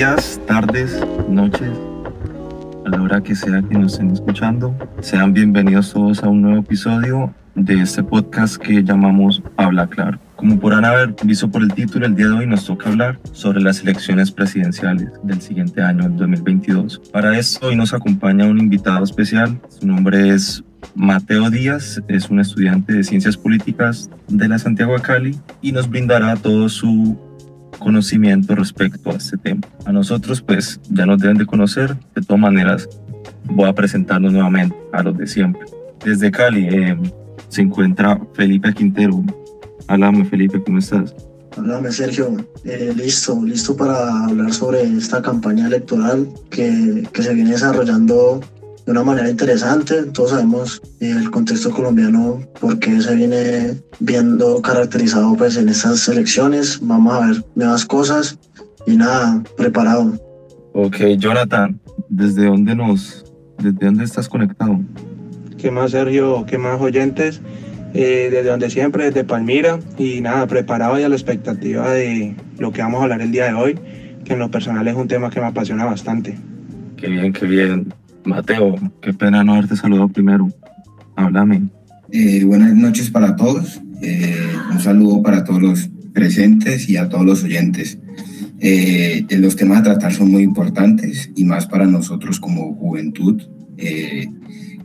días, tardes, noches, a la hora que sea que nos estén escuchando. Sean bienvenidos todos a un nuevo episodio de este podcast que llamamos Habla Claro. Como podrán haber visto por el título, el día de hoy nos toca hablar sobre las elecciones presidenciales del siguiente año, el 2022. Para esto hoy nos acompaña un invitado especial. Su nombre es Mateo Díaz, es un estudiante de Ciencias Políticas de la Santiago de Cali y nos brindará todo su conocimiento respecto a este tema. A nosotros pues ya nos deben de conocer, de todas maneras voy a presentarnos nuevamente a los de siempre. Desde Cali eh, se encuentra Felipe Quintero, Háblame, Felipe, ¿cómo estás? Háblame, Sergio. Eh, listo, listo para hablar sobre esta campaña electoral que, que, se viene desarrollando de una manera interesante. Todos sabemos eh, el contexto colombiano, porque se viene viendo caracterizado pues, en estas elecciones. Vamos a ver nuevas cosas y nada, preparado. Ok, Jonathan, ¿desde dónde nos, desde dónde estás conectado? ¿Qué más, Sergio? ¿Qué más, oyentes? Eh, desde donde siempre, desde Palmira, y nada, preparado ya la expectativa de lo que vamos a hablar el día de hoy, que en lo personal es un tema que me apasiona bastante. Qué bien, qué bien. Mateo, qué pena no haberte saludado primero. Háblame. Eh, buenas noches para todos. Eh, un saludo para todos los presentes y a todos los oyentes. Eh, los temas a tratar son muy importantes y más para nosotros como juventud. Eh,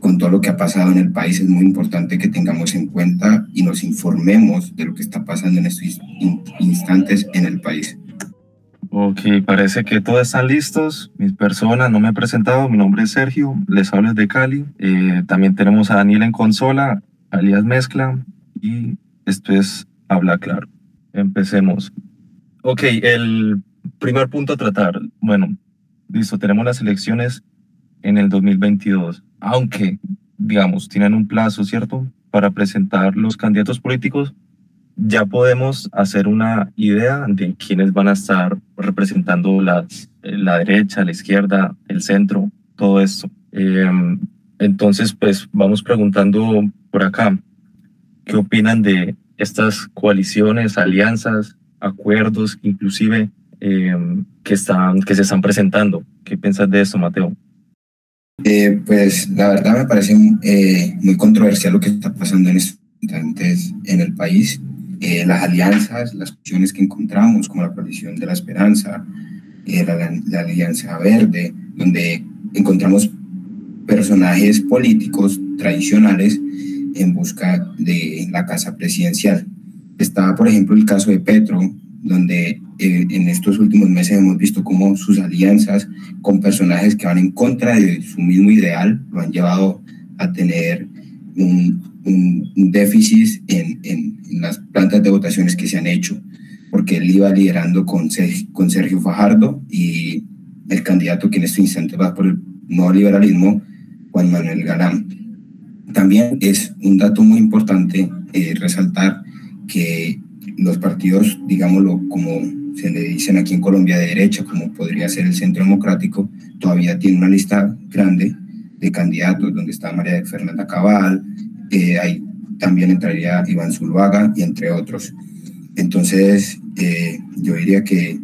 con todo lo que ha pasado en el país, es muy importante que tengamos en cuenta y nos informemos de lo que está pasando en estos instantes en el país. Ok, parece que todos están listos. Mis personas, no me he presentado, mi nombre es Sergio, les hablo de Cali. Eh, también tenemos a Daniel en consola, alias Mezcla, y esto es Habla Claro. Empecemos. Ok, el primer punto a tratar. Bueno, listo, tenemos las elecciones en el 2022 aunque, digamos, tienen un plazo, ¿cierto?, para presentar los candidatos políticos, ya podemos hacer una idea de quiénes van a estar representando la, derecha, la izquierda, el centro, todo esto. Em, entonces, pues vamos preguntando por acá, ¿qué opinan de estas coaliciones, alianzas, acuerdos, inclusive em, que, están, que se están presentando? ¿Qué piensas de eso, Mateo? Eh, pues la verdad me parece eh, muy controversial lo que está pasando en estos en el país. Eh, las alianzas, las opciones que encontramos, como la coalición de la esperanza, la, la, alianza verde, donde encontramos personajes políticos tradicionales en busca de la casa presidencial. Estaba, por ejemplo, el caso de Petro, donde eh, en estos últimos meses hemos visto cómo sus alianzas con personajes que van en contra de su mismo ideal lo han llevado a tener un, un, déficit en, en, las plantas de votaciones que se han hecho, porque él iba liderando con, con Sergio Fajardo y el candidato que en este instante va por el nuevo liberalismo, Juan Manuel Galán. También es un dato muy importante eh, resaltar que los partidos, digámoslo como se le dicen aquí en Colombia de derecha, como podría ser el Centro Democrático, todavía tiene una lista grande de candidatos donde está María Fernanda Cabal, eh, ahí también entraría Iván Zuluaga y entre otros. Entonces, eh, yo diría que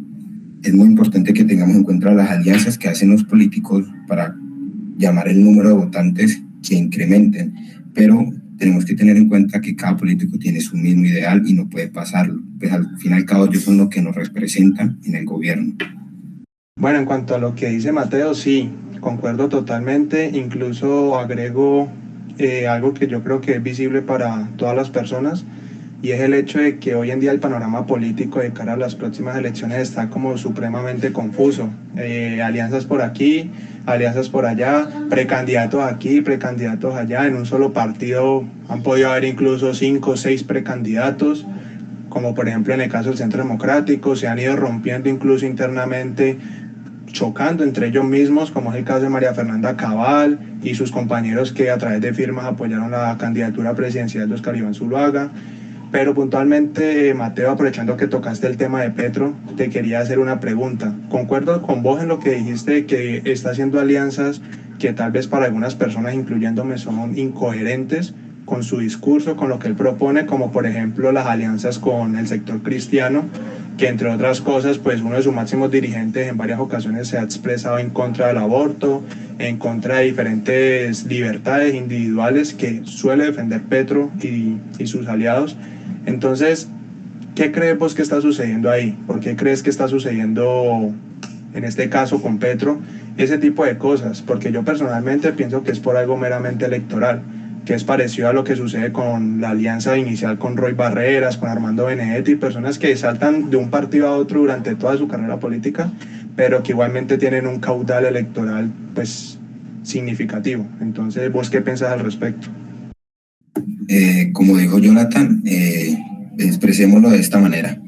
es muy importante que tengamos en cuenta las alianzas que hacen los políticos para llamar el número de votantes que incrementen, pero tenemos que tener en cuenta que cada político tiene su mismo ideal y no puede pasarlo. Pues al fin y al cabo ellos son los que nos representan en el gobierno. Bueno, en cuanto a lo que dice Mateo, sí, concuerdo totalmente. Incluso agrego eh, algo que yo creo que es visible para todas las personas y es el hecho de que hoy en día el panorama político de cara a las próximas elecciones está como supremamente confuso. Eh, alianzas por aquí, alianzas por allá, precandidatos aquí, precandidatos allá. En un solo partido han podido haber incluso cinco o seis precandidatos, como por ejemplo en el caso del Centro Democrático, se han ido rompiendo incluso internamente chocando entre ellos mismos, como es el caso de María Fernanda Cabal y sus compañeros que a través de firmas apoyaron la candidatura presidencial de Oscar Iván Zuluaga. Pero puntualmente, Mateo, aprovechando que tocaste el tema de Petro, te quería hacer una pregunta. Concuerdo con vos en lo que dijiste que está haciendo alianzas que tal vez para algunas personas, incluyéndome, son incoherentes con su discurso, con lo que él propone, como por ejemplo las alianzas con el sector cristiano, que entre otras cosas, pues uno de sus máximos dirigentes en varias ocasiones se ha expresado en contra del aborto, en contra de diferentes libertades individuales que suele defender Petro y, sus aliados. Entonces, ¿qué crees que está sucediendo ahí? ¿Por qué crees que está sucediendo en este caso con Petro? Ese tipo de cosas, porque yo personalmente pienso que es por algo meramente electoral que es parecido a lo que sucede con la alianza inicial con Roy Barreras, con Armando Benedetti, personas que saltan de un partido a otro durante toda su carrera política, pero que igualmente tienen un caudal electoral pues significativo. Entonces, ¿vos qué pensás al respecto? Eh, como dijo Jonathan, eh, expresémoslo de esta manera.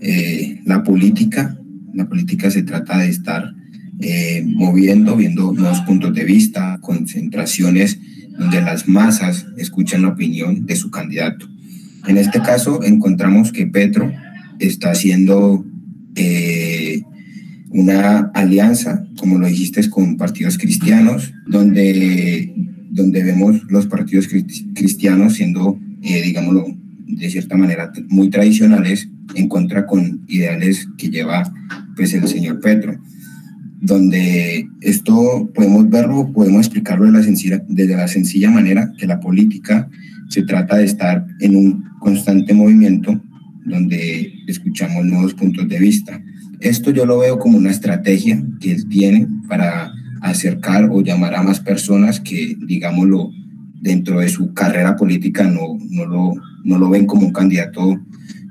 Eh, la política, la política se trata de estar moviendo, viendo nuevos puntos de vista, concentraciones donde las masas escuchan la opinión de su candidato. En este caso encontramos que Petro está haciendo eh, una alianza, como lo dijiste, con partidos cristianos, donde, donde vemos los partidos cristianos siendo, eh, digámoslo, de cierta manera muy tradicionales en contra con ideales que lleva pues el señor Petro donde esto podemos verlo, podemos explicarlo de la sencilla, desde la sencilla manera que la política se trata de estar en un constante movimiento donde escuchamos nuevos puntos de vista. Esto yo lo veo como una estrategia que él tiene para acercar o llamar a más personas que, digámoslo, dentro de su carrera política no, no, lo, no lo ven como un candidato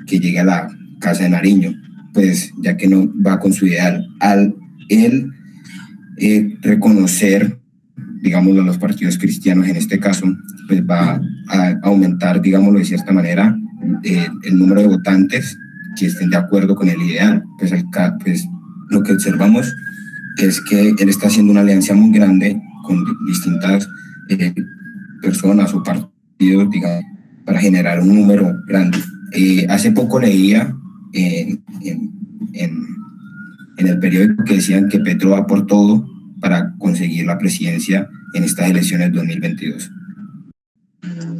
que llegue a la Casa de Nariño, pues ya que no va con su ideal. Al el eh, reconocer, digámoslo, los partidos cristianos en este caso, pues va a aumentar, digámoslo de cierta manera, eh, el número de votantes que estén de acuerdo con el ideal. Pues, pues lo que observamos es que él está haciendo una alianza muy grande con distintas eh, personas o partidos, digamos, para generar un número grande. hace poco leía en en el periódico que decían que Petro va por todo para conseguir la presidencia en estas elecciones 2022.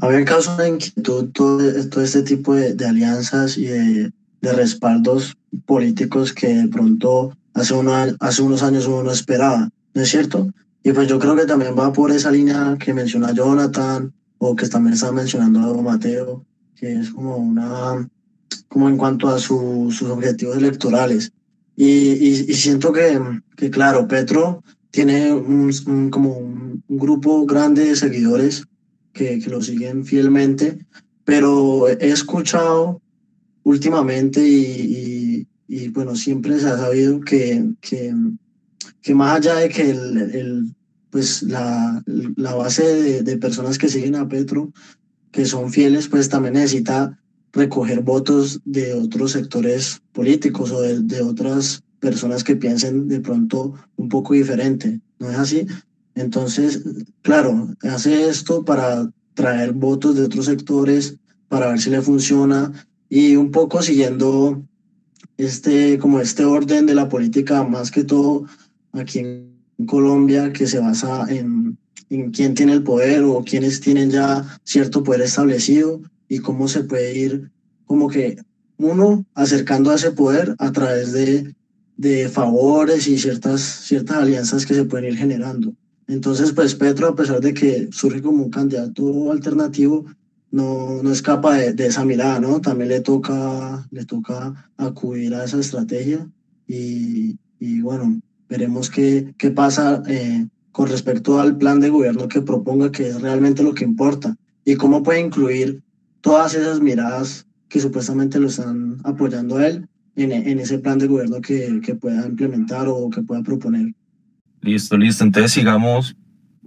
Había casos en que todo, todo este tipo de, de alianzas y de, de, respaldos políticos que de pronto hace, uno, hace unos años uno no esperaba, ¿no es cierto? Y pues yo creo que también va por esa línea que menciona Jonathan o que también está mencionando Mateo, que es como una, como en cuanto a su, sus objetivos electorales. Y, siento que, claro, Petro tiene un, como un, grupo grande de seguidores que, lo siguen fielmente, pero he escuchado últimamente y, bueno, siempre se ha sabido que, que, más allá de que el pues la, la base de, de personas que siguen a Petro, que son fieles, pues también necesita recoger votos de otros sectores políticos o de, otras personas que piensen de pronto un poco diferente. ¿No es así? Entonces, claro, hace esto para traer votos de otros sectores, para ver si le funciona y un poco siguiendo este, como este orden de la política, más que todo aquí en Colombia, que se basa en, en quién tiene el poder o quiénes tienen ya cierto poder establecido y cómo se puede ir como que uno acercando a ese poder a través de, de favores y ciertas, ciertas alianzas que se pueden ir generando. Entonces, pues Petro, a pesar de que surge como un candidato alternativo, no, no escapa de, de, esa mirada, ¿no? También le toca, le toca acudir a esa estrategia y, y bueno, veremos qué, qué pasa eh, con respecto al plan de gobierno que proponga, que es realmente lo que importa, y cómo puede incluir todas esas miradas que supuestamente lo están apoyando a él en, en ese plan de gobierno que, que, pueda implementar o que pueda proponer. Listo, listo. Entonces sigamos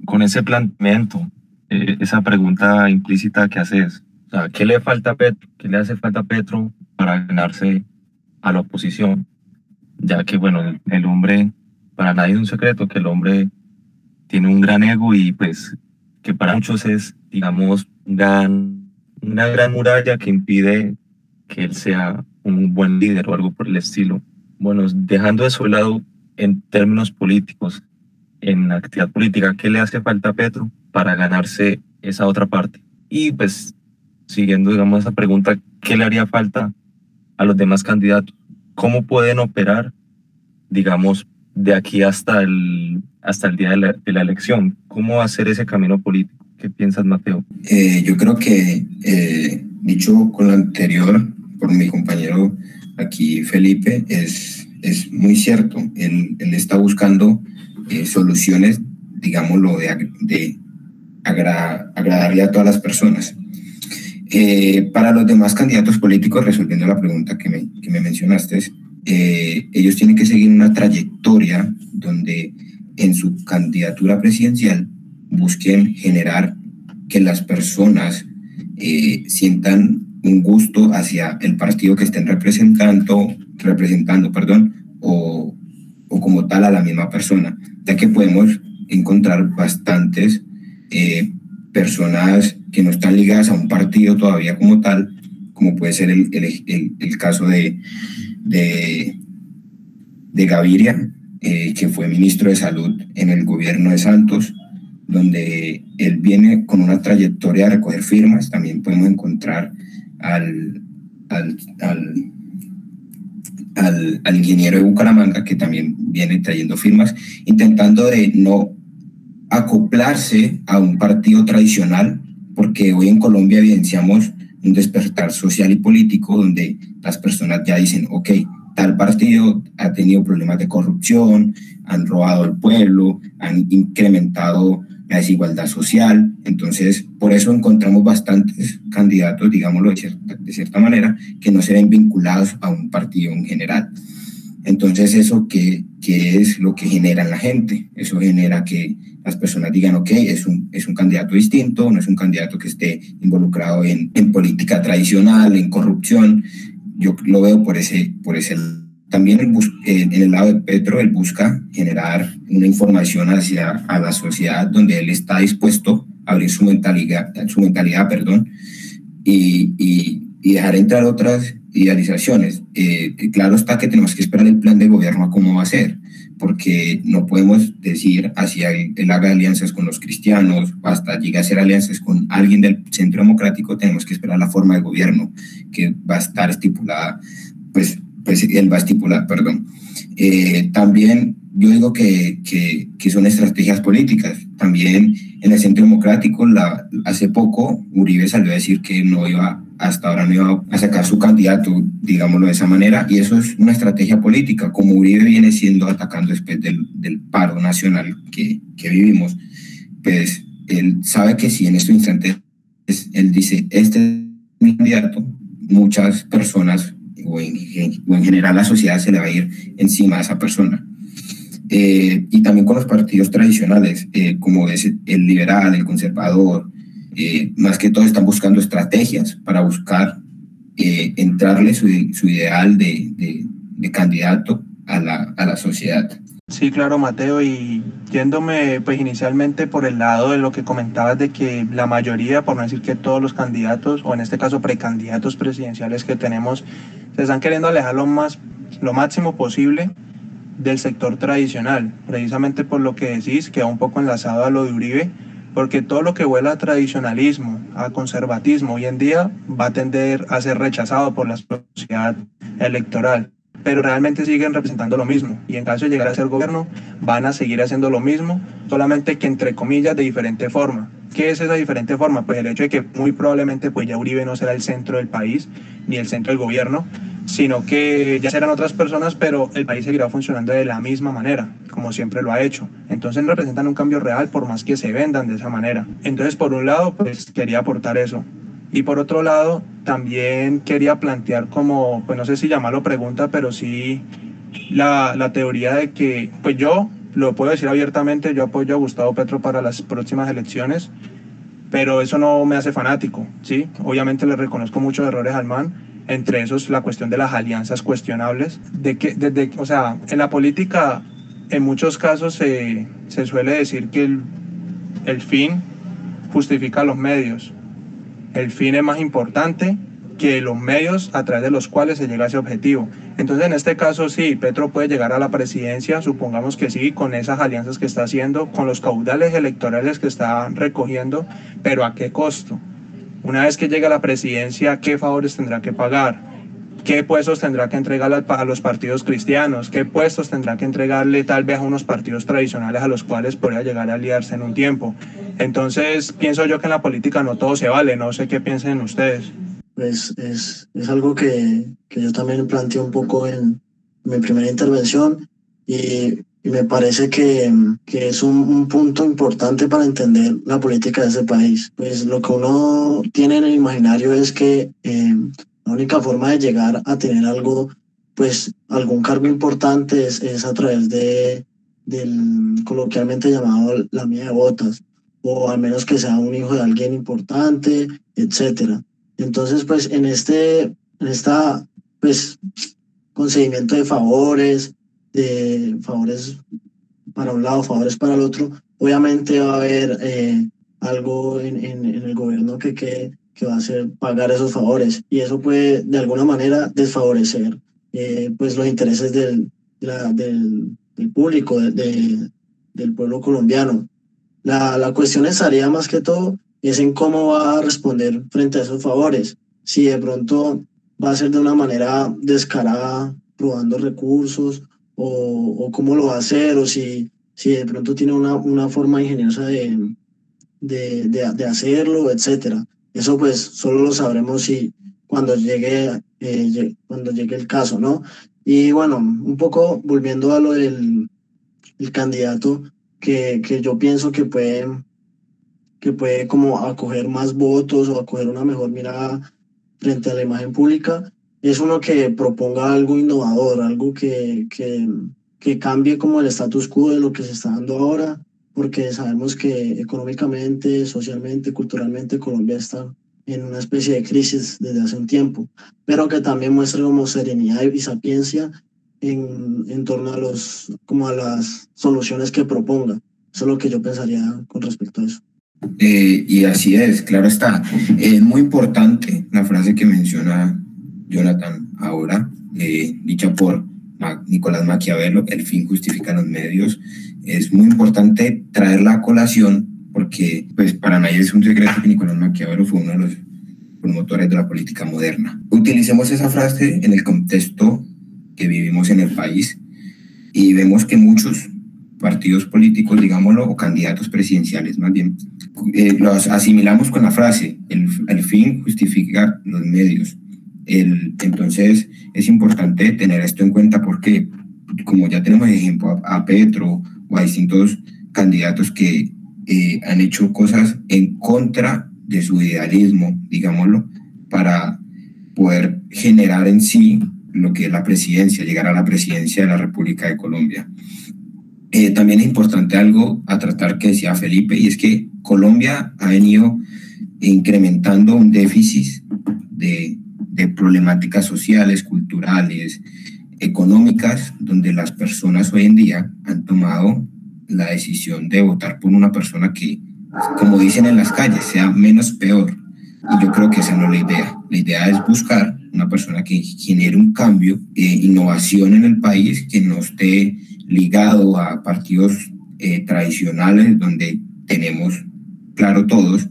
con ese planteamiento, eh, esa pregunta implícita que haces. O sea, ¿qué le falta a Petro? ¿Qué le hace falta a Petro para ganarse a la oposición? Ya que, bueno, el, el hombre, para nadie es un secreto que el hombre tiene un gran ego y pues que para muchos es, digamos, un gran una gran muralla que impide que él sea un buen líder o algo por el estilo. Bueno, dejando de lado en términos políticos, en actividad política, ¿qué le hace falta a Petro para ganarse esa otra parte? Y pues, siguiendo, digamos, esa pregunta, ¿qué le haría falta a los demás candidatos? ¿cómo pueden operar, digamos, de aquí hasta el, hasta el día de la elección? ¿Cómo hacer ese camino político? ¿Qué piensas, Mateo? Eh, yo creo que, eh, dicho con lo anterior por mi compañero aquí, Felipe, es, es muy cierto. Él, él está buscando eh, soluciones, digámoslo, de, de agra, agradarle a todas las personas. Eh, para los demás candidatos políticos, resolviendo la pregunta que me, que me mencionaste, eh, ellos tienen que seguir una trayectoria donde en su candidatura presidencial busquen generar que las personas eh, sientan un gusto hacia el partido que estén representando, representando perdón, o, o como tal a la misma persona, ya que podemos encontrar bastantes eh, personas que no están ligadas a un partido todavía como tal, como puede ser el, el, el, caso de, de, de Gaviria, eh, que fue ministro de Salud en el gobierno de Santos, donde él viene con una trayectoria de recoger firmas. También podemos encontrar al, al, al, al, ingeniero de Bucaramanga, que también viene trayendo firmas, intentando de no acoplarse a un partido tradicional, porque hoy en Colombia evidenciamos un despertar social y político donde las personas ya dicen, ok, tal partido ha tenido problemas de corrupción, han robado al pueblo, han incrementado la desigualdad social. Entonces, por eso encontramos bastantes candidatos, digámoslo de cierta, manera, que no se ven vinculados a un partido en general. Entonces, ¿eso qué, qué es lo que genera en la gente? Eso genera que las personas digan, ok, es un, es un candidato distinto, no es un candidato que esté involucrado en, en política tradicional, en corrupción. Yo lo veo por ese, por ese también el en el lado de Petro, él busca generar una información hacia a la sociedad donde él está dispuesto a abrir su mentalidad, su mentalidad perdón, y, y, y dejar entrar otras idealizaciones. Eh, claro está que tenemos que esperar el plan de gobierno a cómo va a ser, porque no podemos decir hacia él, él haga alianzas con los cristianos, hasta llegue a hacer alianzas con alguien del centro democrático, tenemos que esperar la forma de gobierno que va a estar estipulada, pues, pues a estipular, perdón. Eh, también yo digo que, que, que, son estrategias políticas. También en el centro democrático, la, hace poco Uribe salió a decir que no iba hasta ahora no iba a sacar su candidato, digámoslo de esa manera, y eso es una estrategia política, como Uribe viene siendo atacando después del, del paro nacional que, que, vivimos, pues él sabe que si en este instante él dice, este es mi candidato, muchas personas o en, o en, general la sociedad se le va a ir encima a esa persona. Eh, y también con los partidos tradicionales, eh, como es el liberal, el conservador, eh, más que todo están buscando estrategias para buscar eh, entrarle su, su ideal de, de, de, candidato a la, a la sociedad. Sí, claro, Mateo, y yéndome pues inicialmente por el lado de lo que comentabas de que la mayoría, por no decir que todos los candidatos, o en este caso precandidatos presidenciales que tenemos, se están queriendo alejar lo, más, lo máximo posible del sector tradicional, precisamente por lo que decís, que va un poco enlazado a lo de Uribe, porque todo lo que huela a tradicionalismo, a conservatismo, hoy en día va a tender a ser rechazado por la sociedad electoral, pero realmente siguen representando lo mismo y en caso de llegar a ser gobierno van a seguir haciendo lo mismo, solamente que entre comillas de diferente forma. ¿Qué es esa diferente forma? Pues el hecho de que muy probablemente pues ya Uribe no será el centro del país ni el centro del gobierno, sino que ya serán otras personas, pero el país seguirá funcionando de la misma manera, como siempre lo ha hecho. Entonces representan un cambio real por más que se vendan de esa manera. Entonces, por un lado, pues quería aportar eso. Y por otro lado, también quería plantear como, pues no sé si llamarlo pregunta, pero sí la, la teoría de que, pues yo lo puedo decir abiertamente, yo apoyo a Gustavo Petro para las próximas elecciones, pero eso no me hace fanático, ¿sí? Obviamente le reconozco muchos errores al man, entre esos la cuestión de las alianzas cuestionables, de que, desde, o sea, en la política en muchos casos se, se suele decir que el, el fin justifica los medios. El fin es más importante que los medios a través de los cuales se llega a ese objetivo. Entonces, en este caso, sí, Petro puede llegar a la presidencia, supongamos que sí, con esas alianzas que está haciendo, con los caudales electorales que está recogiendo, pero ¿a qué costo? Una vez que llegue a la presidencia, ¿qué favores tendrá que pagar? qué puestos tendrá que entregarle a los partidos cristianos, qué puestos tendrá que entregarle tal vez a unos partidos tradicionales a los cuales podría llegar a aliarse en un tiempo. Entonces, pienso yo que en la política no todo se vale, no sé qué piensen ustedes. Pues es, es algo que, que yo también planteo un poco en mi primera intervención y, me parece que, que es un, un, punto importante para entender la política de ese país. Pues lo que uno tiene en el imaginario es que eh, la única forma de llegar a tener algo, pues algún cargo importante es, es a través de del coloquialmente llamado la mía de botas, o al menos que sea un hijo de alguien importante, etcétera. Entonces, pues en este, en esta, pues, concedimiento de favores, de favores para un lado, favores para el otro, obviamente va a haber eh, algo en, en, en, el gobierno que, que, que, va a hacer pagar esos favores y eso puede de alguna manera desfavorecer eh, pues los intereses del, la, del, del, público, de, de, del pueblo colombiano. La, la cuestión estaría más que todo es en cómo va a responder frente a esos favores. Si de pronto va a ser de una manera descarada, probando recursos, o, o cómo lo va a hacer, o si, si de pronto tiene una, una forma ingeniosa de, de, de, hacerlo, etcétera. Eso pues solo lo sabremos si cuando llegue, eh, cuando llegue el caso, ¿no? Y bueno, un poco volviendo a lo del el candidato que, que yo pienso que puede que puede como acoger más votos o acoger una mejor mirada frente a la imagen pública, es uno que proponga algo innovador, algo que, que, que cambie como el status quo de lo que se está dando ahora, porque sabemos que económicamente, socialmente, culturalmente Colombia está en una especie de crisis desde hace un tiempo, pero que también muestre como serenidad y sapiencia en, en torno a, los, como a las soluciones que proponga. Eso es lo que yo pensaría con respecto a eso. Eh, y así es, claro está. Es muy importante la frase que menciona Jonathan ahora, eh, dicha por Nicolás Maquiavelo, el fin justifica los medios. Es muy importante traerla a colación porque pues para nadie es un secreto que Nicolás Maquiavelo fue uno de los promotores de la política moderna. Utilicemos esa frase en el contexto que vivimos en el país y vemos que muchos partidos políticos, digámoslo, o candidatos presidenciales más bien, eh, los asimilamos con la frase, el, el fin justifica los medios. El, entonces es importante tener esto en cuenta porque, como ya tenemos ejemplo a, a Petro o a distintos candidatos que eh, han hecho cosas en contra de su idealismo, digámoslo, para poder generar en sí lo que es la presidencia, llegar a la presidencia de la República de Colombia. Eh, también es importante algo a tratar que decía Felipe, y es que Colombia ha venido incrementando un déficit de, problemáticas sociales, culturales, económicas, donde las personas hoy en día han tomado la decisión de votar por una persona que, como dicen en las calles, sea menos peor. Y yo creo que esa no es la idea. La idea es buscar una persona que genere un cambio, eh, innovación en el país, que no esté ligado a partidos eh, tradicionales donde tenemos claro todos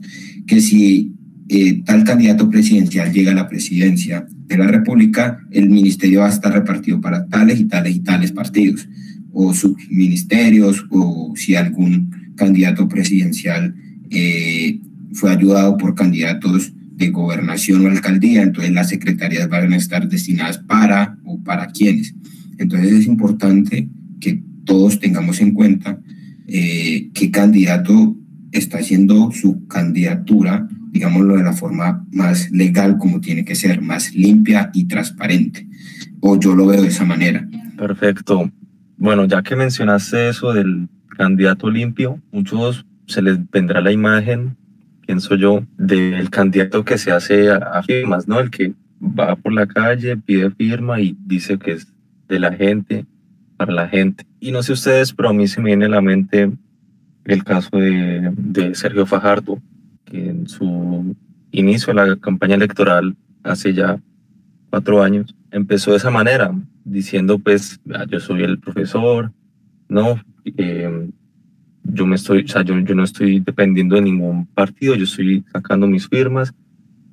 que si eh, tal candidato presidencial llega a la presidencia de la República, el ministerio va a estar repartido para tales y tales y tales partidos o subministerios o si algún candidato presidencial eh, fue ayudado por candidatos de gobernación o alcaldía, entonces las secretarías van a estar destinadas para o para quienes. Entonces es importante que todos tengamos en cuenta eh, qué candidato está haciendo su candidatura, digámoslo de la forma más legal como tiene que ser, más limpia y transparente. O yo lo veo de esa manera. Perfecto. Bueno, ya que mencionaste eso del candidato limpio, muchos se les vendrá la imagen, pienso yo, del candidato que se hace a, firmas, ¿no? El que va por la calle, pide firma y dice que es de la gente, para la gente. Y no sé ustedes, pero a mí se me viene a la mente el caso de, de Sergio Fajardo, que en su inicio de la campaña electoral, hace ya cuatro años, empezó de esa manera, diciendo pues, ah, yo soy el profesor, no, eh, yo me estoy, o sea, yo, yo no estoy dependiendo de ningún partido, yo estoy sacando mis firmas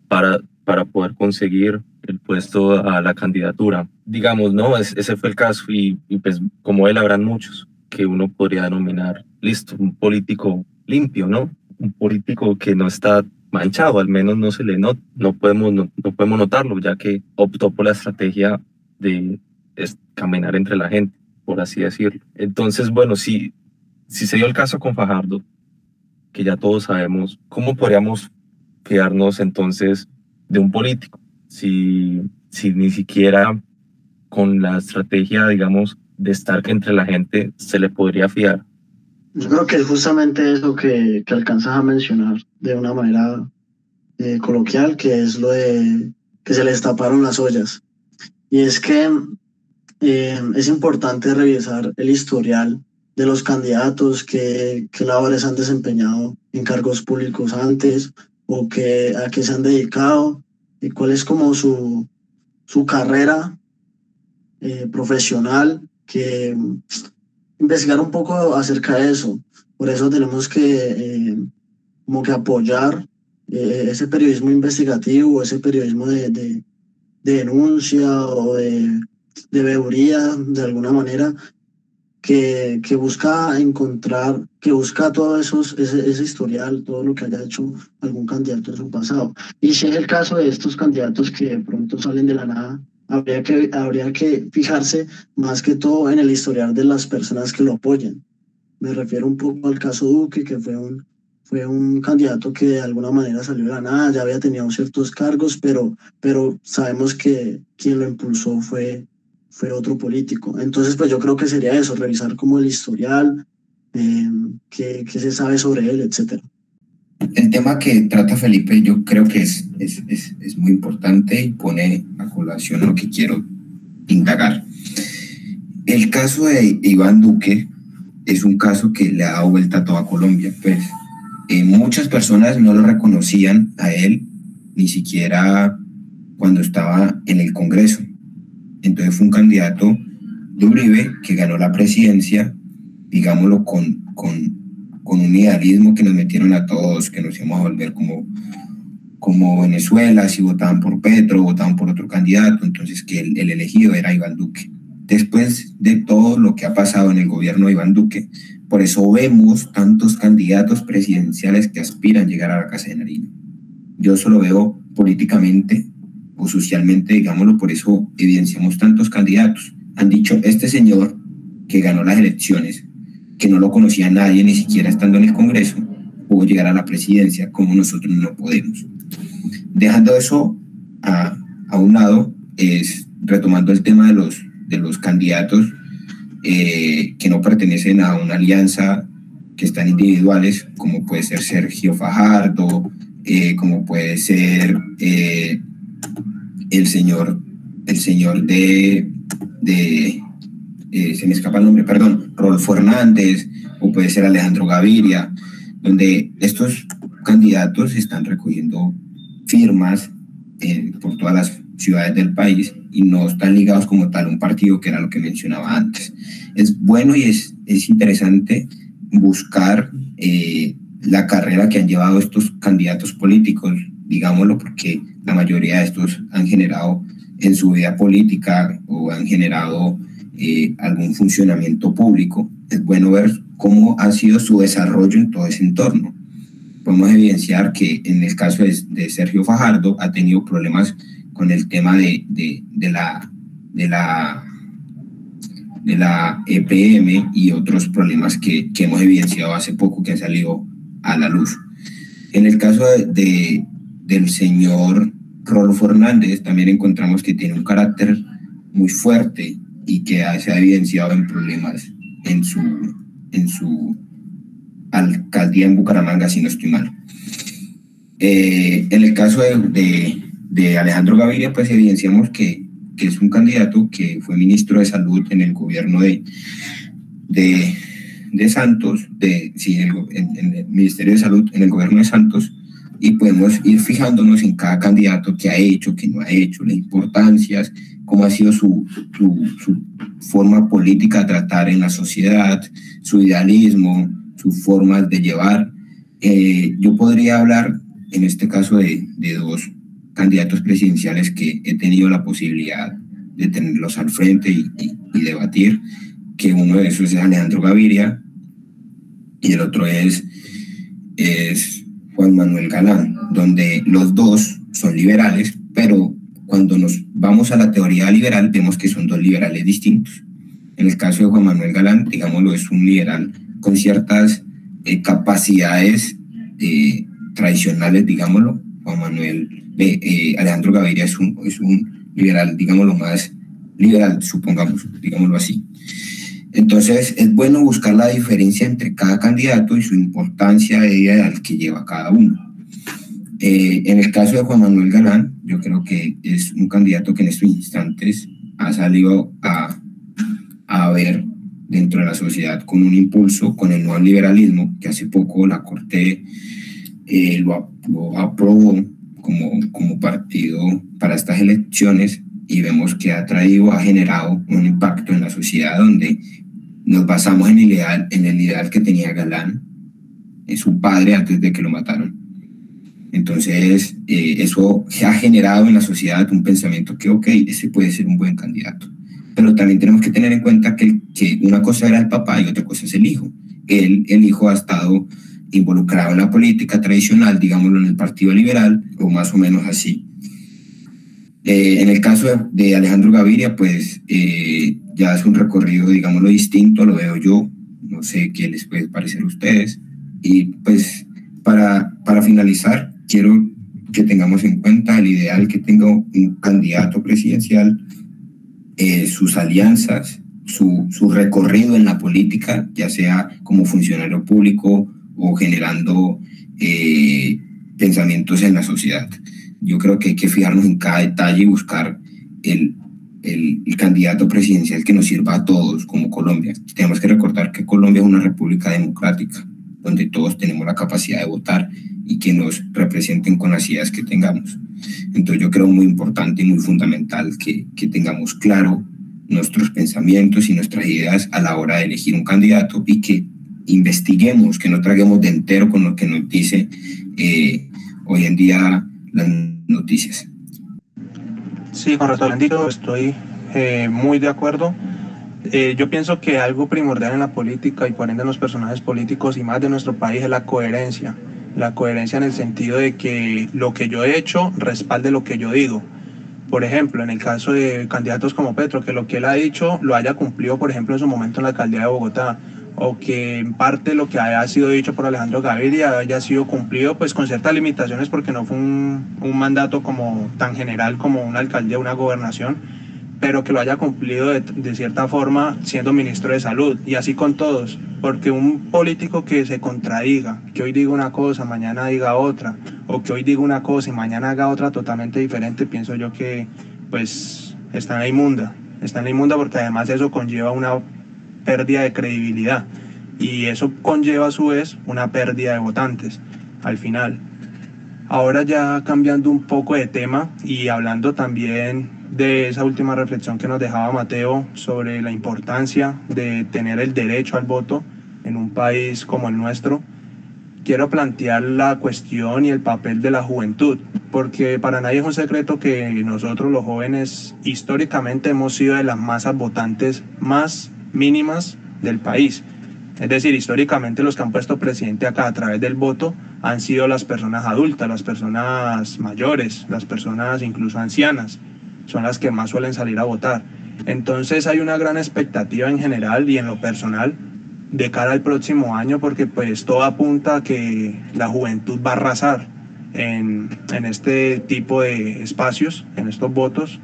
para, para poder conseguir el puesto a la candidatura. Digamos, no, ese fue el caso y, pues como él habrán muchos que uno podría denominar, listo, un político limpio, ¿no? Un político que no está manchado, al menos no se le no, no podemos no, podemos notarlo, ya que optó por la estrategia de caminar entre la gente, por así decirlo. Entonces, bueno, si, si se dio el caso con Fajardo, que ya todos sabemos, ¿cómo podríamos quedarnos entonces de un político? Si, si ni siquiera con la estrategia, digamos, de estar entre la gente se le podría fiar. Yo creo que es justamente eso que, que alcanzas a mencionar de una manera eh, coloquial, que es lo de que se les taparon las ollas. Y es que eh, es importante revisar el historial de los candidatos que, que labores han desempeñado en cargos públicos antes o que, a qué se han dedicado y cuál es como su, su carrera eh, profesional, que investigar un poco acerca de eso. Por eso tenemos que eh, como que apoyar eh, ese periodismo investigativo, ese periodismo de, de, denuncia o de, de veeduría de alguna manera que, que, busca encontrar, que busca todo esos, ese, ese, historial, todo lo que haya hecho algún candidato en su pasado. Y si es el caso de estos candidatos que de pronto salen de la nada, habría que, habría que fijarse más que todo en el historial de las personas que lo apoyan. Me refiero un poco al caso Duque, que fue un, fue un candidato que de alguna manera salió de la nada, ya había tenido ciertos cargos, pero, pero sabemos que quien lo impulsó fue fue otro político. Entonces, pues yo creo que sería eso, revisar como el historial, eh, qué, se sabe sobre él, etcétera. El tema que trata Felipe yo creo que es, es, es, es, muy importante y pone a colación lo que quiero indagar. El caso de Iván Duque es un caso que le ha dado vuelta a toda Colombia. Pues eh, muchas personas no lo reconocían a él, ni siquiera cuando estaba en el Congreso. Entonces fue un candidato de Uribe que ganó la presidencia, digámoslo, con, con, con un idealismo que nos metieron a todos, que nos íbamos a volver como, como Venezuela, si votaban por Petro, votaban por otro candidato, entonces que el, el elegido era Iván Duque. Después de todo lo que ha pasado en el gobierno de Iván Duque, por eso vemos tantos candidatos presidenciales que aspiran a llegar a la Casa de Nariño. Yo solo veo políticamente o socialmente, digámoslo, por eso evidenciamos tantos candidatos. Han dicho, este señor que ganó las elecciones, que no lo conocía nadie, ni siquiera estando en el Congreso, pudo llegar a la presidencia, como nosotros no podemos. Dejando eso a, un lado, es retomando el tema de los, de los candidatos eh, que no pertenecen a una alianza, que están individuales, como puede ser Sergio Fajardo, eh, como puede ser eh, el señor, el señor de, de eh, se me escapa el nombre, perdón, Rolfo Hernández, o puede ser Alejandro Gaviria, donde estos candidatos están recogiendo firmas eh, por todas las ciudades del país y no están ligados como tal a un partido, que era lo que mencionaba antes. Es bueno y es, es interesante buscar eh, la carrera que han llevado estos candidatos políticos, digámoslo, porque la mayoría de estos han generado en su vida política o han generado eh, algún funcionamiento público. Es bueno ver cómo ha sido su desarrollo en todo ese entorno. Podemos evidenciar que en el caso de, Sergio Fajardo ha tenido problemas con el tema de, de, la, de, la, de la EPM y otros problemas que, que hemos evidenciado hace poco que han salido a la luz. En el caso de, del señor Rolfo Hernández también encontramos que tiene un carácter muy fuerte y que se ha evidenciado en problemas en su, en su alcaldía en Bucaramanga, si no estoy mal. Eh, en el caso de, de, Alejandro Gaviria, pues evidenciamos que, que, es un candidato que fue ministro de Salud en el gobierno de, de, de Santos, de, en el Ministerio de Salud, en el gobierno de Santos, y podemos ir fijándonos en cada candidato que ha hecho, que no ha hecho, las importancias, cómo ha sido su, su, forma política de tratar en la sociedad, su idealismo, sus formas de llevar. Eh, yo podría hablar en este caso de, de dos candidatos presidenciales que he tenido la posibilidad de tenerlos al frente y, y debatir, que uno de esos es Alejandro Gaviria y el otro es, es Juan Manuel Galán, donde los dos son liberales, pero cuando nos vamos a la teoría liberal vemos que son dos liberales distintos. En el caso de Juan Manuel Galán, digámoslo, es un liberal con ciertas eh, capacidades eh, tradicionales, digámoslo. Juan Manuel eh, Alejandro Gaviria es un, es un liberal, digámoslo más liberal, supongamos, digámoslo así. Entonces, es bueno buscar la diferencia entre cada candidato y su importancia al que lleva cada uno. Eh, en el caso de Juan Manuel Galán, yo creo que es un candidato que en estos instantes ha salido a, a ver dentro de la sociedad con un impulso, con el nuevo liberalismo, que hace poco la Corte eh, lo, lo, aprobó como, como partido para estas elecciones y vemos que ha traído, ha generado un impacto en la sociedad donde nos basamos en el ideal, en el ideal que tenía Galán, en su padre antes de que lo mataron. Entonces, eh, eso ha generado en la sociedad un pensamiento que, ok, ese puede ser un buen candidato. Pero también tenemos que tener en cuenta que, que una cosa era el papá y otra cosa es el hijo. Él, el hijo, ha estado involucrado en la política tradicional, digámoslo, en el Partido Liberal, o más o menos así. Eh, en el caso de Alejandro Gaviria, pues eh, ya es un recorrido, digámoslo, distinto, lo veo yo, no sé qué les puede parecer a ustedes. Y pues para, para finalizar, quiero que tengamos en cuenta el ideal que tenga un candidato presidencial, eh, sus alianzas, su, su, recorrido en la política, ya sea como funcionario público o generando pensamientos en la sociedad. Yo creo que hay que fijarnos en cada detalle y buscar el, el, candidato presidencial que nos sirva a todos como Colombia. Tenemos que recordar que Colombia es una república democrática, donde todos tenemos la capacidad de votar y que nos representen con las ideas que tengamos. Entonces yo creo muy importante y muy fundamental que, que tengamos claro nuestros pensamientos y nuestras ideas a la hora de elegir un candidato y que investiguemos, que no traguemos de entero con lo que nos dice eh, hoy en día las noticias. Sí, con respecto al estoy eh, muy de acuerdo. Eh, yo pienso que algo primordial en la política y por ende en los personajes políticos y más de nuestro país es la coherencia. La coherencia en el sentido de que lo que yo he hecho respalde lo que yo digo. Por ejemplo, en el caso de candidatos como Petro, que lo que él ha dicho lo haya cumplido, por ejemplo, en su momento en la alcaldía de Bogotá o que en parte lo que haya sido dicho por Alejandro Gaviria haya sido cumplido pues con ciertas limitaciones porque no fue un, mandato como tan general como una alcaldía, una gobernación, pero que lo haya cumplido de, de, cierta forma siendo ministro de salud. Y así con todos, porque un político que se contradiga, que hoy diga una cosa, mañana diga otra, o que hoy diga una cosa y mañana haga otra totalmente diferente, pienso yo que pues está en la inmunda, está en la inmunda porque además eso conlleva una pérdida de credibilidad y eso conlleva a su vez una pérdida de votantes al final. Ahora ya cambiando un poco de tema y hablando también de esa última reflexión que nos dejaba Mateo sobre la importancia de tener el derecho al voto en un país como el nuestro, quiero plantear la cuestión y el papel de la juventud, porque para nadie es un secreto que nosotros los jóvenes históricamente hemos sido de las masas votantes más mínimas del país. Es decir, históricamente los que han puesto presidente acá a través del voto han sido las personas adultas, las personas mayores, las personas incluso ancianas, son las que más suelen salir a votar. Entonces hay una gran expectativa en general y en lo personal de cara al próximo año porque pues todo apunta a que la juventud va a arrasar en, en este tipo de espacios, en estos votos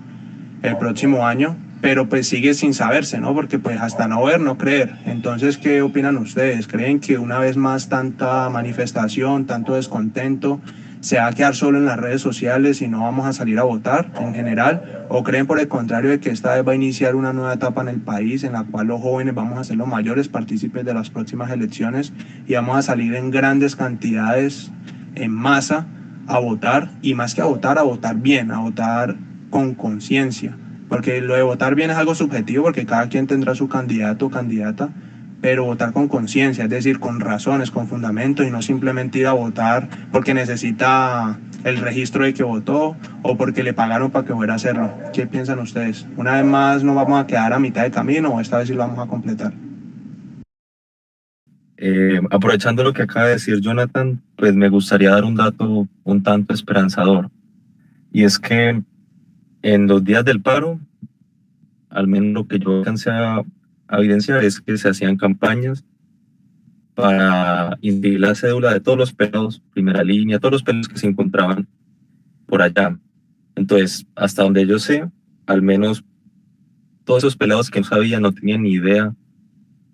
el próximo año pero pues sigue sin saberse, ¿no? Porque pues hasta no ver, no creer. Entonces, ¿qué opinan ustedes? ¿Creen que una vez más tanta manifestación, tanto descontento, se va a quedar solo en las redes sociales y no vamos a salir a votar en general? ¿O creen por el contrario de que esta vez va a iniciar una nueva etapa en el país en la cual los jóvenes vamos a ser los mayores partícipes de las próximas elecciones y vamos a salir en grandes cantidades, en masa, a votar y más que a votar, a votar bien, a votar con conciencia? Porque lo de votar bien es algo subjetivo porque cada quien tendrá su candidato o candidata, pero votar con conciencia, es decir, con razones, con fundamentos y no simplemente ir a votar porque necesita el registro de que votó o porque le pagaron para que fuera a hacerlo. ¿Qué piensan ustedes? ¿Una vez más nos vamos a quedar a mitad de camino o esta vez sí lo vamos a completar? Eh, aprovechando lo que acaba de decir Jonathan, pues me gustaría dar un dato un tanto esperanzador. Y es que en los días del paro, al menos lo que yo alcancé a, evidenciar es que se hacían campañas para inscribir la cédula de todos los pelados, primera línea, todos los pelados que se encontraban por allá. Entonces, hasta donde yo sé, al menos todos esos pelados que no sabían, no tenían ni idea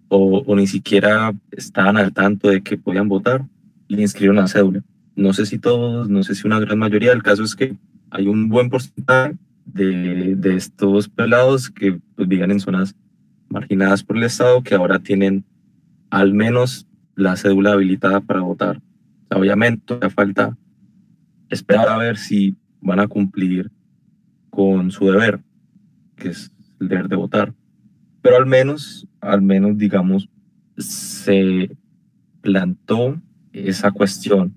o, ni siquiera estaban al tanto de que podían votar, le inscribieron la cédula. No sé si todos, no sé si una gran mayoría, el caso es que hay un buen porcentaje de, de estos pelados que pues, viven en zonas marginadas por el Estado que ahora tienen al menos la cédula habilitada para votar. obviamente, ya falta esperar a ver si van a cumplir con su deber, que es el deber de votar. Pero al menos, al menos, digamos, se plantó esa cuestión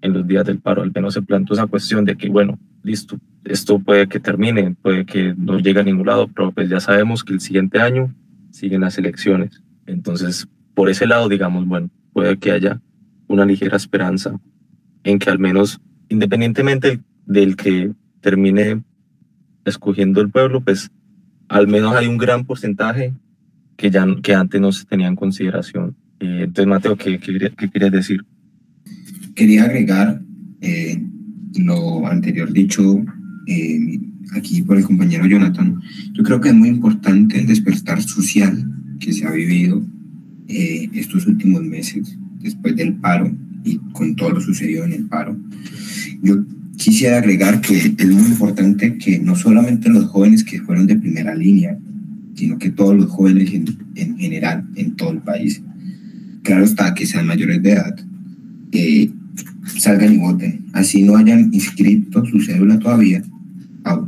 en los días del paro, al menos se plantó esa cuestión de que, bueno, listo, esto puede que termine, puede que no llegue a ningún lado, pero pues ya sabemos que el siguiente año siguen las elecciones. Entonces, por ese lado, digamos, bueno, puede que haya una ligera esperanza en que al menos, independientemente del que termine escogiendo el pueblo, pues al menos hay un gran porcentaje que, ya, que antes no se tenía en consideración. Eh, entonces, Mateo, ¿qué, qué, querías decir? Quería agregar eh, lo anterior dicho eh, aquí por el compañero Jonathan. Yo creo que es muy importante el despertar social que se ha vivido estos últimos meses después del paro y con todo lo sucedido en el paro. Yo quisiera agregar que es muy importante que no solamente los jóvenes que fueron de primera línea, sino que todos los jóvenes en, general en todo el país, claro está que sean mayores de edad, eh, salgan y voten. Así no hayan inscrito su cédula todavía,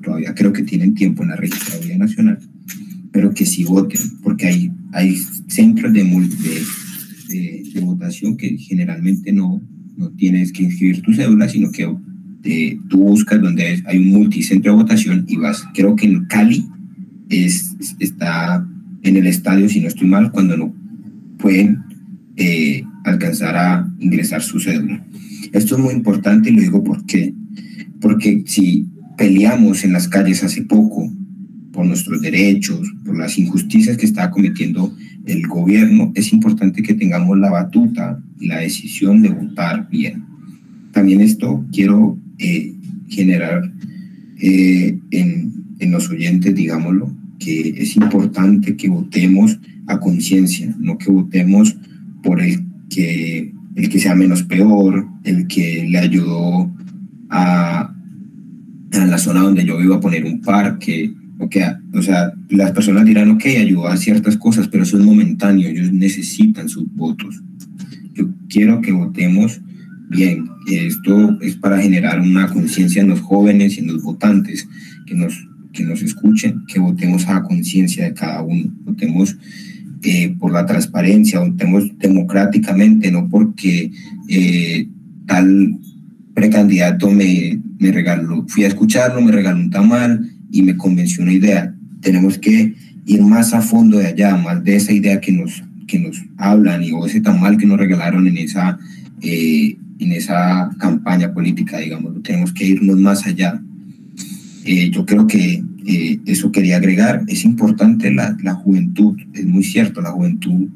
todavía creo que tienen tiempo en la registraduría nacional, pero que sí voten, porque hay, hay centros de, de, de votación que generalmente no, no tienes que inscribir tu cédula, sino que tú buscas donde hay un multicentro de votación y vas. Creo que en Cali es, está en el estadio, si no estoy mal, cuando no pueden eh, alcanzar a ingresar su cédula. Esto es muy importante y lo digo porque, porque si peleamos en las calles hace poco por nuestros derechos, por las injusticias que está cometiendo el gobierno, es importante que tengamos la batuta y la decisión de votar bien. También esto quiero eh, generar eh, en, en, los oyentes, digámoslo, que es importante que votemos a conciencia, no que votemos por el que, el que sea menos peor, el que le ayudó a, a la zona donde yo vivo a poner un parque, o, que, o sea, las personas dirán, ok, ayudó a ciertas cosas, pero eso es momentáneo, ellos necesitan sus votos. Yo quiero que votemos bien. Esto es para generar una conciencia en los jóvenes y en los votantes que nos, que nos escuchen, que votemos a conciencia de cada uno, votemos eh, por la transparencia, votemos democráticamente, no porque eh, tal precandidato me, me regaló, fui a escucharlo, me regaló un tamal y me convenció una idea. Tenemos que ir más a fondo de allá, más de esa idea que nos, que nos hablan y ese tamal que nos regalaron en esa eh, en esa campaña política, digamos, tenemos que irnos más allá. Eh, yo creo que eh, eso quería agregar, es importante la, la juventud, es muy cierto, la juventud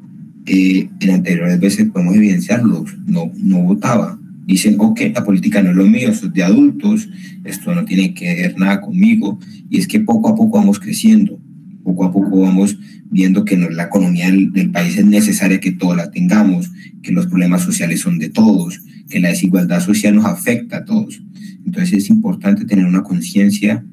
eh, en anteriores veces podemos evidenciarlo, no, no votaba. Dicen, ok, la política no es lo mío, eso es de adultos, esto no tiene que ver nada conmigo. Y es que poco a poco vamos creciendo, poco a poco vamos viendo que la economía del, del país es necesaria que todos la tengamos, que los problemas sociales son de todos, que la desigualdad social nos afecta a todos. Entonces es importante tener una conciencia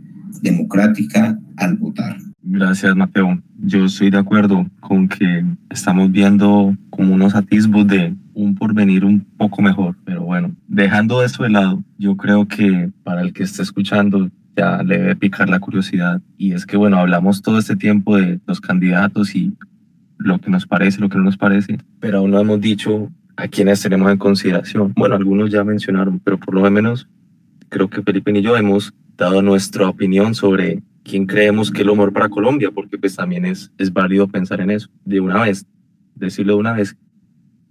democrática al votar. Gracias, Mateo. Yo estoy de acuerdo con que estamos viendo como unos atisbos de un porvenir un poco mejor, pero bueno, dejando eso de lado, yo creo que para el que esté escuchando ya le debe picar la curiosidad y es que bueno, hablamos todo este tiempo de los candidatos y lo que nos parece, lo que no nos parece, pero aún no hemos dicho a quienes tenemos en consideración. Bueno, algunos ya mencionaron, pero por lo menos creo que Felipe y yo hemos dado nuestra opinión sobre quién creemos que es lo mejor para Colombia, porque pues también es, es válido pensar en eso. De una vez, decirlo de una vez,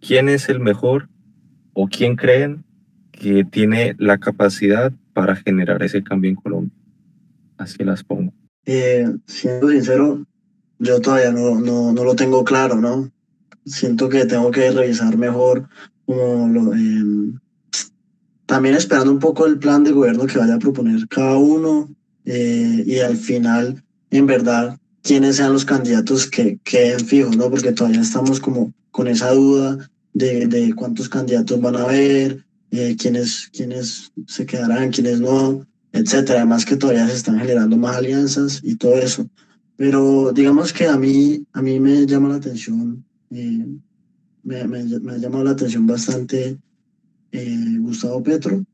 ¿quién es el mejor o quién creen que tiene la capacidad para generar ese cambio en Colombia? Así las pongo. Eh, siendo sincero, yo todavía no, no, no, lo tengo claro, ¿no? Siento que tengo que revisar mejor como eh, también esperando un poco el plan de gobierno que vaya a proponer cada uno eh, y al final, en verdad, quiénes sean los candidatos que queden fijos, ¿no? Porque todavía estamos como con esa duda de, de cuántos candidatos van a haber, eh, quiénes, quiénes se quedarán, quiénes no, etcétera. Además que todavía se están generando más alianzas y todo eso. Pero digamos que a mí, a mí me llama la atención, eh, me, me, me, ha llamado la atención bastante eh, Gustavo Petro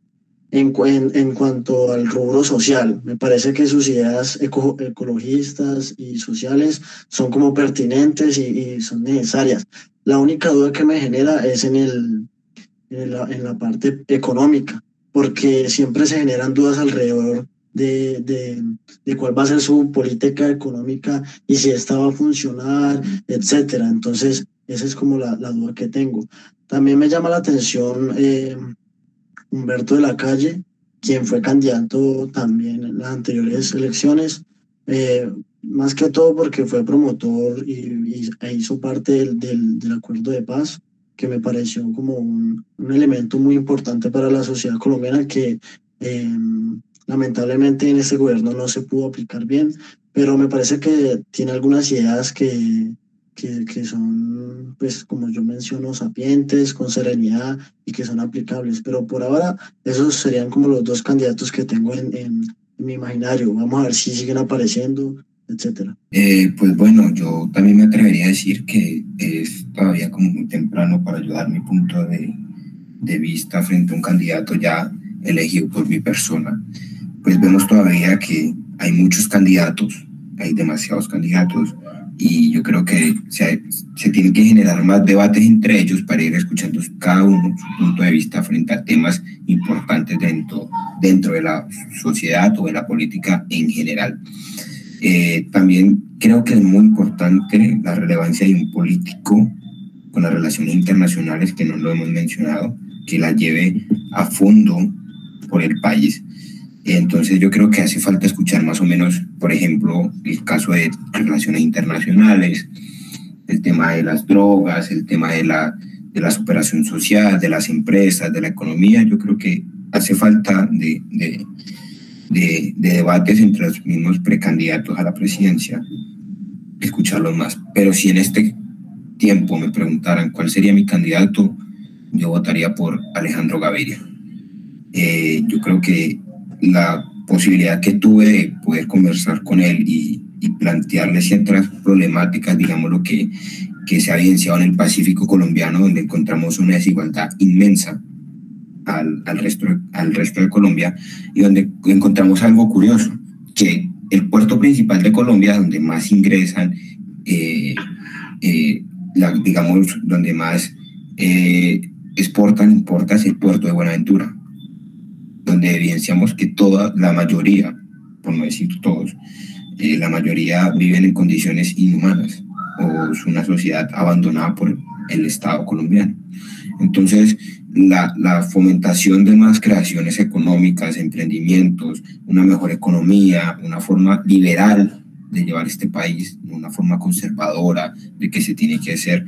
en, en, en, cuanto al rubro social. Me parece que sus ideas eco, ecologistas y sociales son como pertinentes y, y, son necesarias. La única duda que me genera es en, el, en, la, en la parte económica, porque siempre se generan dudas alrededor de, de, cuál va a ser su política económica y si esta va a funcionar, etcétera. Entonces, esa es como la, la duda que tengo. También me llama la atención eh, Humberto de la Calle, quien fue candidato también en las anteriores elecciones, eh, más que todo porque fue promotor y, y e hizo parte del, del, del, acuerdo de paz, que me pareció como un, un, elemento muy importante para la sociedad colombiana que eh, lamentablemente en este gobierno no se pudo aplicar bien, pero me parece que tiene algunas ideas que, que, que, son, pues como yo menciono, sapientes, con serenidad y que son aplicables. Pero por ahora, esos serían como los dos candidatos que tengo en, en, en mi imaginario. Vamos a ver si siguen apareciendo, etcétera. Eh, pues bueno, yo también me atrevería a decir que es todavía como muy temprano para ayudar mi punto de, vista frente a un candidato ya elegido por mi persona. Pues vemos todavía que hay muchos candidatos, hay demasiados candidatos y yo creo que se, se tienen que generar más debates entre ellos para ir escuchando cada uno su punto de vista frente a temas importantes dentro, dentro de la sociedad o de la política en general. Eh, también creo que es muy importante la relevancia de un político con las relaciones internacionales, que no lo hemos mencionado, que la lleve a fondo por el país entonces yo creo que hace falta escuchar más o menos, por ejemplo, el caso de relaciones internacionales, el tema de las drogas, el tema de la, de la superación social, de las empresas, de la economía. Yo creo que hace falta de, de, de, de debates entre los mismos precandidatos a la presidencia, escucharlos más. Pero si en este tiempo me preguntaran cuál sería mi candidato, yo votaría por Alejandro Gaviria. Eh, yo creo que la posibilidad que tuve de poder conversar con él y, y plantearle ciertas problemáticas, digamos, lo que, que se ha evidenciado en el Pacífico colombiano, donde encontramos una desigualdad inmensa al, al, resto, al resto de Colombia y donde encontramos algo curioso, que el puerto principal de Colombia, donde más ingresan, eh, eh, la, digamos, donde más eh, exportan, importa, es el puerto de Buenaventura donde evidenciamos que toda la mayoría, por no decir todos, eh, la mayoría viven en condiciones inhumanas o es una sociedad abandonada por el Estado colombiano. Entonces, la, la, fomentación de más creaciones económicas, emprendimientos, una mejor economía, una forma liberal de llevar este país, una forma conservadora de que se tiene que hacer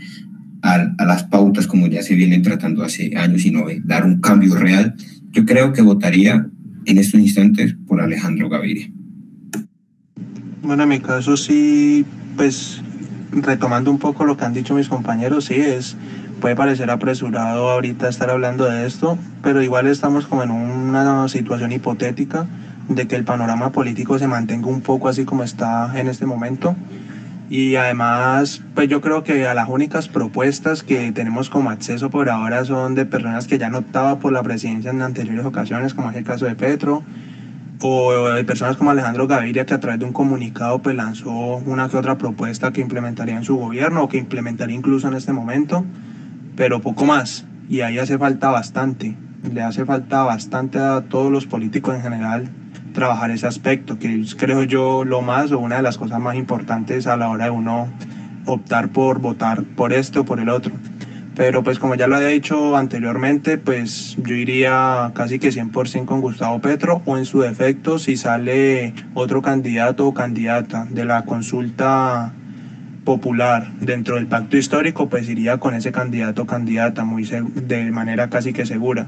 a, a las pautas como ya se vienen tratando hace años, sino dar un cambio real, yo creo que votaría en estos instantes por Alejandro Gaviria. Bueno, en mi caso sí, pues retomando un poco lo que han dicho mis compañeros, sí, es, puede parecer apresurado ahorita estar hablando de esto, pero igual estamos como en una situación hipotética de que el panorama político se mantenga un poco así como está en este momento. Y además, pues yo creo que a las únicas propuestas que tenemos como acceso por ahora son de personas que ya han optado por la presidencia en anteriores ocasiones, como es el caso de Petro, o de personas como Alejandro Gaviria, que a través de un comunicado pues lanzó una que otra propuesta que implementaría en su gobierno o que implementaría incluso en este momento, pero poco más. Y ahí hace falta bastante. le hace falta bastante a todos los políticos en general trabajar ese aspecto, que es, creo yo lo más o una de las cosas más importantes a la hora de uno optar por votar por este o por el otro. Pero pues como ya lo había dicho anteriormente, pues yo iría casi que 100% con Gustavo Petro o en su defecto si sale otro candidato o candidata de la consulta popular dentro del pacto histórico, pues iría con ese candidato o candidata muy de manera casi que segura.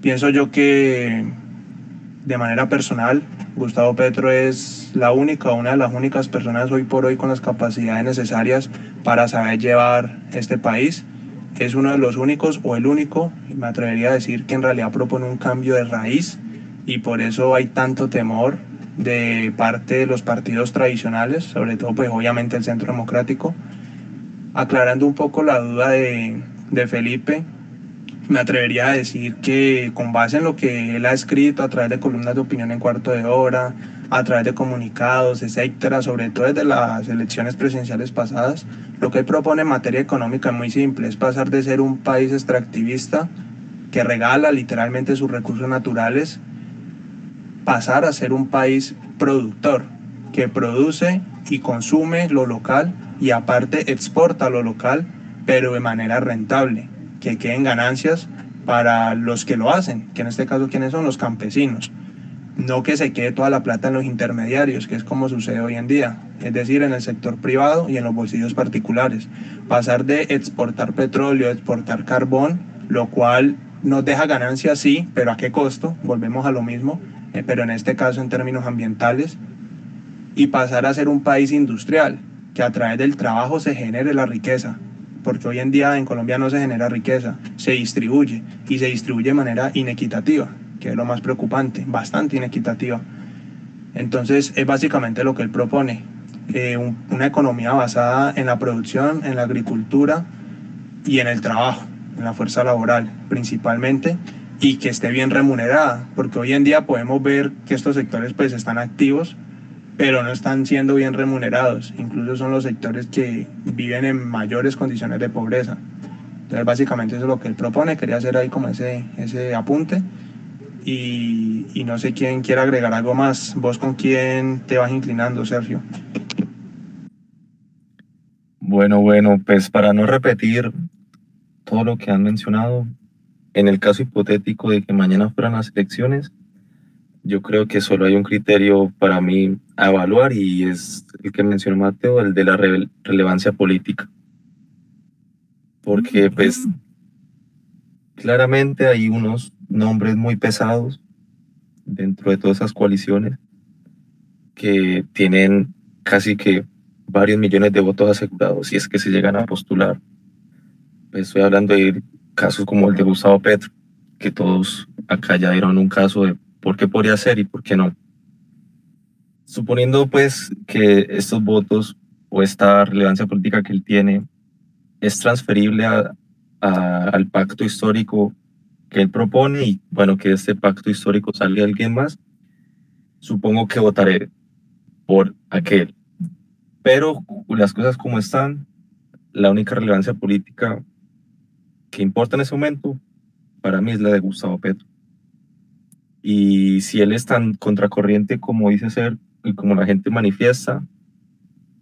Pienso yo que de manera personal, Gustavo Petro es la única, una de las únicas personas hoy por hoy con las capacidades necesarias para saber llevar este país. Es uno de los únicos o el único, me atrevería a decir que en realidad propone un cambio de raíz y por eso hay tanto temor de parte de los partidos tradicionales, sobre todo pues obviamente el Centro Democrático. Aclarando un poco la duda de, de Felipe, me atrevería a decir que con base en lo que él ha escrito a través de columnas de opinión en cuarto de hora, a través de comunicados, etcétera, sobre todo desde las elecciones presidenciales pasadas, lo que él propone en materia económica es muy simple, es pasar de ser un país extractivista que regala literalmente sus recursos naturales, pasar a ser un país productor, que produce y consume lo local y aparte exporta lo local, pero de manera rentable que queden ganancias para los que lo hacen, que en este caso quiénes son los campesinos. No que se quede toda la plata en los intermediarios, que es como sucede hoy en día, es decir, en el sector privado y en los bolsillos particulares. Pasar de exportar petróleo, exportar carbón, lo cual nos deja ganancias, sí, pero ¿a qué costo? Volvemos a lo mismo, pero en este caso en términos ambientales. Y pasar a ser un país industrial, que a través del trabajo se genere la riqueza, porque hoy en día en Colombia no se genera riqueza, se distribuye y se distribuye de manera inequitativa, que es lo más preocupante, bastante inequitativa. Entonces es básicamente lo que él propone, eh, una economía basada en la producción, en la agricultura y en el trabajo, en la fuerza laboral principalmente, y que esté bien remunerada, porque hoy en día podemos ver que estos sectores pues están activos, pero no están siendo bien remunerados. Incluso son los sectores que viven en mayores condiciones de pobreza. Entonces, básicamente eso es lo que él propone. Quería hacer ahí como ese, ese apunte. Y, y no sé quién quiere agregar algo más. ¿Vos con quién te vas inclinando, Sergio? Bueno, bueno, pues para no repetir todo lo que han mencionado, en el caso hipotético de que mañana fueran las elecciones, yo creo que solo hay un criterio para mí a evaluar y es el que mencionó Mateo, el de la relevancia política. Porque pues claramente hay unos nombres muy pesados dentro de todas esas coaliciones que tienen casi que varios millones de votos asegurados si es que se llegan a postular. Pues, estoy hablando de casos como el de Gustavo Petro, que todos acá ya dieron un caso de por qué podría ser y por qué no. Suponiendo pues que estos votos o esta relevancia política que él tiene es transferible al pacto histórico que él propone y bueno, que este pacto histórico salga alguien más, supongo que votaré por aquel. Pero las cosas como están, la única relevancia política que importa en ese momento para mí es la de Gustavo Petro. Y si él es tan contracorriente como dice ser y como la gente manifiesta,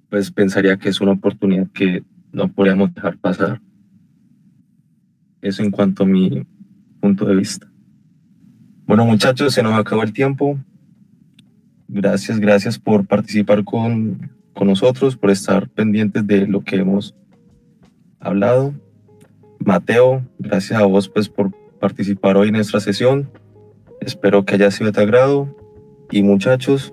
pues pensaría que es una oportunidad que no podríamos dejar pasar. Eso en cuanto a mi punto de vista. Bueno muchachos, se nos acabó el tiempo. Gracias, gracias por participar con, con nosotros, por estar pendientes de lo que hemos hablado. Mateo, gracias a vos pues por participar hoy en nuestra sesión. Espero que haya sido de agrado. Y muchachos,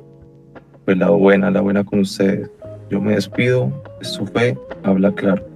pues la buena, la buena con ustedes. Yo me despido. Esto fue Habla Claro.